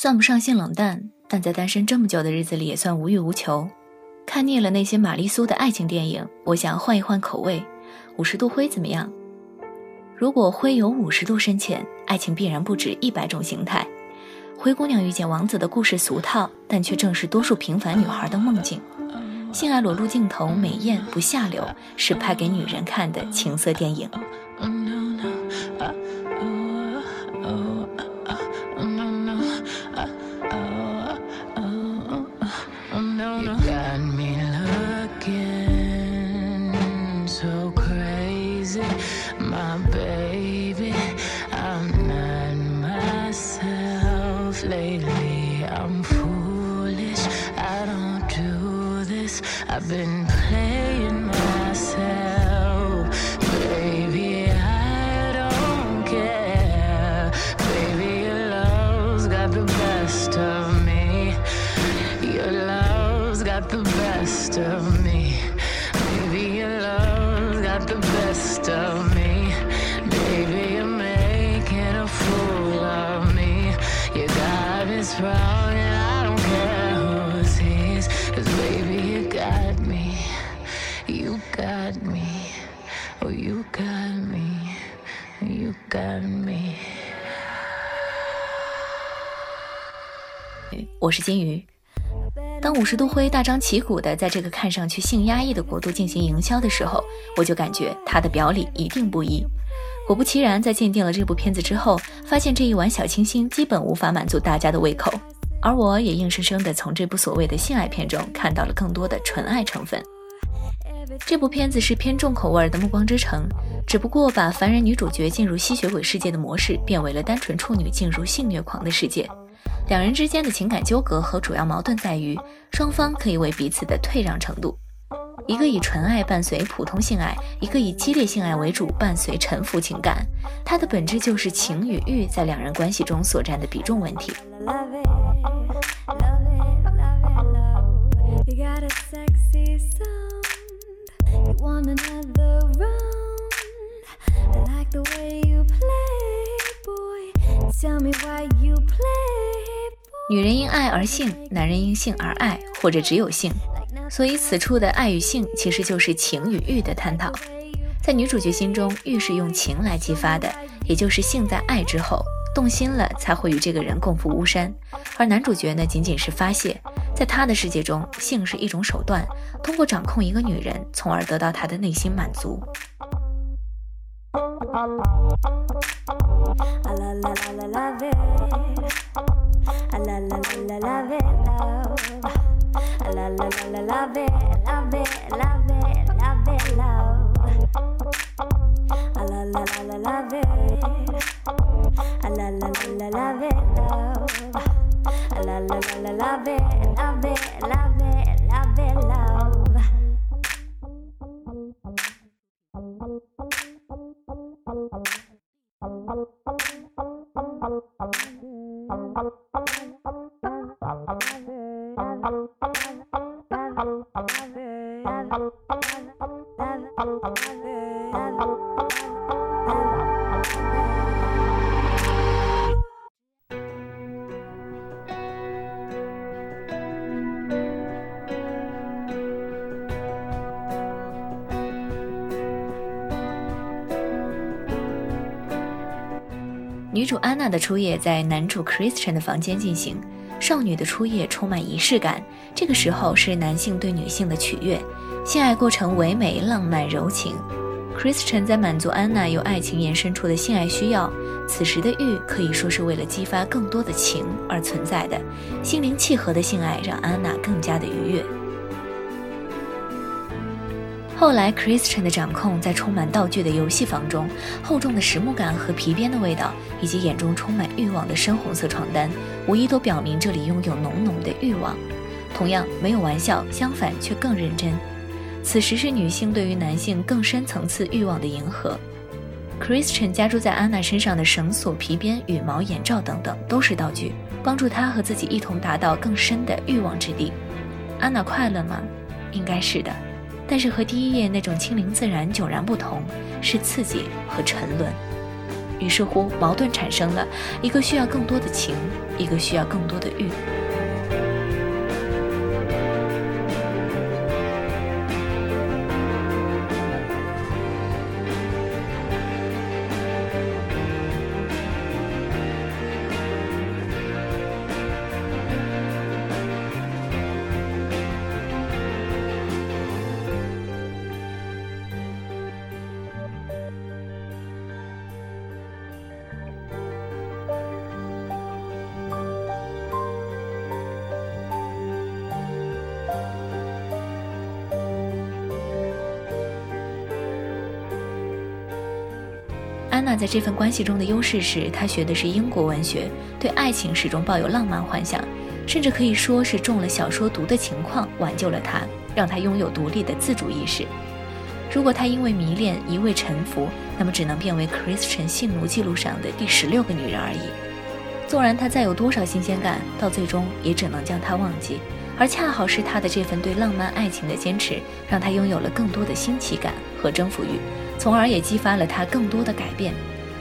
算不上性冷淡，但在单身这么久的日子里也算无欲无求。看腻了那些玛丽苏的爱情电影，我想换一换口味。五十度灰怎么样？如果灰有五十度深浅，爱情必然不止一百种形态。灰姑娘遇见王子的故事俗套，但却正是多数平凡女孩的梦境。性爱裸露镜头美艳不下流，是拍给女人看的情色电影。I've been playing myself, baby. I don't care, baby. Your love's got the best of me. Your love's got the best of me, 我是金鱼。当五十度灰大张旗鼓的在这个看上去性压抑的国度进行营销的时候，我就感觉他的表里一定不一。果不其然，在鉴定了这部片子之后，发现这一碗小清新基本无法满足大家的胃口，而我也硬生生的从这部所谓的性爱片中看到了更多的纯爱成分。这部片子是偏重口味的《暮光之城》，只不过把凡人女主角进入吸血鬼世界的模式变为了单纯处女进入性虐狂的世界。两人之间的情感纠葛和主要矛盾在于，双方可以为彼此的退让程度。一个以纯爱伴随普通性爱，一个以激烈性爱为主伴随沉浮情感。它的本质就是情与欲在两人关系中所占的比重问题。Tell me why you 女人因爱而性，男人因性而爱，或者只有性。所以此处的爱与性其实就是情与欲的探讨。在女主角心中，欲是用情来激发的，也就是性在爱之后动心了，才会与这个人共赴巫山。而男主角呢，仅仅是发泄，在他的世界中，性是一种手段，通过掌控一个女人，从而得到她的内心满足。gonna love it, love it, love it, love it, love. I la la la la love it. I la la la la love it, love. I la la la la love it, love it, love it, love it, love. 女主安娜的初夜在男主 Christian 的房间进行。少女的初夜充满仪式感，这个时候是男性对女性的取悦，性爱过程唯美、浪漫、柔情。Christian 在满足安娜由爱情延伸出的性爱需要，此时的欲可以说是为了激发更多的情而存在的。心灵契合的性爱让安娜更加的愉悦。后来，Christian 的掌控在充满道具的游戏房中，厚重的实木感和皮鞭的味道，以及眼中充满欲望的深红色床单，无疑都表明这里拥有浓浓的欲望。同样，没有玩笑，相反却更认真。此时是女性对于男性更深层次欲望的迎合。Christian 加注在安娜身上的绳索、皮鞭、羽毛、眼罩等等，都是道具，帮助她和自己一同达到更深的欲望之地。安娜快乐吗？应该是的。但是和第一页那种清灵自然迥然不同，是刺激和沉沦。于是乎，矛盾产生了：一个需要更多的情，一个需要更多的欲。安娜在这份关系中的优势是，她学的是英国文学，对爱情始终抱有浪漫幻想，甚至可以说是中了小说毒的情况挽救了她，让她拥有独立的自主意识。如果她因为迷恋一味臣服，那么只能变为 Christian 性奴记录上的第十六个女人而已。纵然她再有多少新鲜感，到最终也只能将她忘记。而恰好是她的这份对浪漫爱情的坚持，让她拥有了更多的新奇感和征服欲。从而也激发了他更多的改变，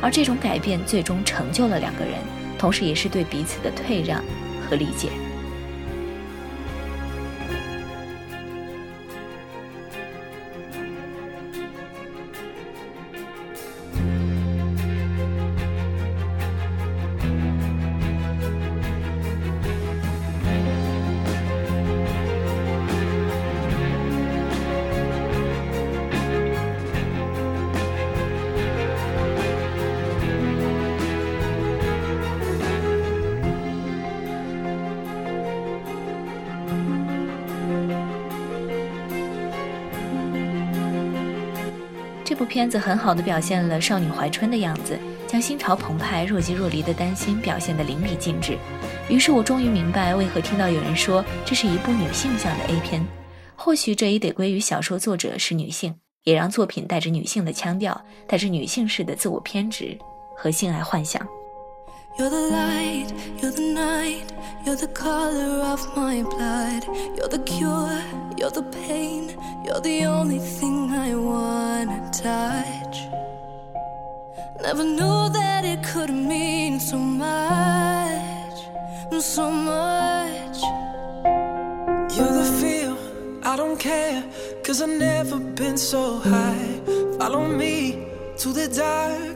而这种改变最终成就了两个人，同时也是对彼此的退让和理解。这部片子很好的表现了少女怀春的样子，将心潮澎湃、若即若离的担心表现得淋漓尽致。于是我终于明白，为何听到有人说这是一部女性向的 A 片。或许这也得归于小说作者是女性，也让作品带着女性的腔调，带着女性式的自我偏执和性爱幻想。You're the light, you're the night, you're the color of my blood. You're the cure, you're the pain, you're the only thing I wanna touch. Never knew that it could mean so much, so much. You're the feel, I don't care, cause I've never been so high. Follow me to the dark,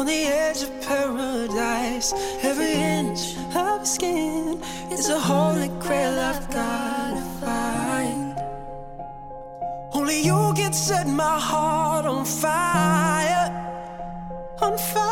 On the edge of paradise. Every inch of skin is a holy grail I've gotta find. Only you can set my heart on fire, on fire.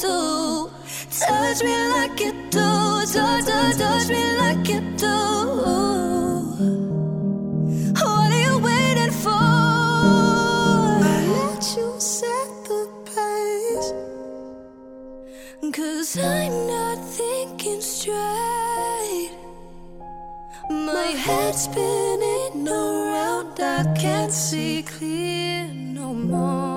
Do. Touch me like you do, touch, touch, touch me like you do. What are you waiting for? Let you set the pace. Cause I'm not thinking straight. My head's spinning around, I can't see clear no more.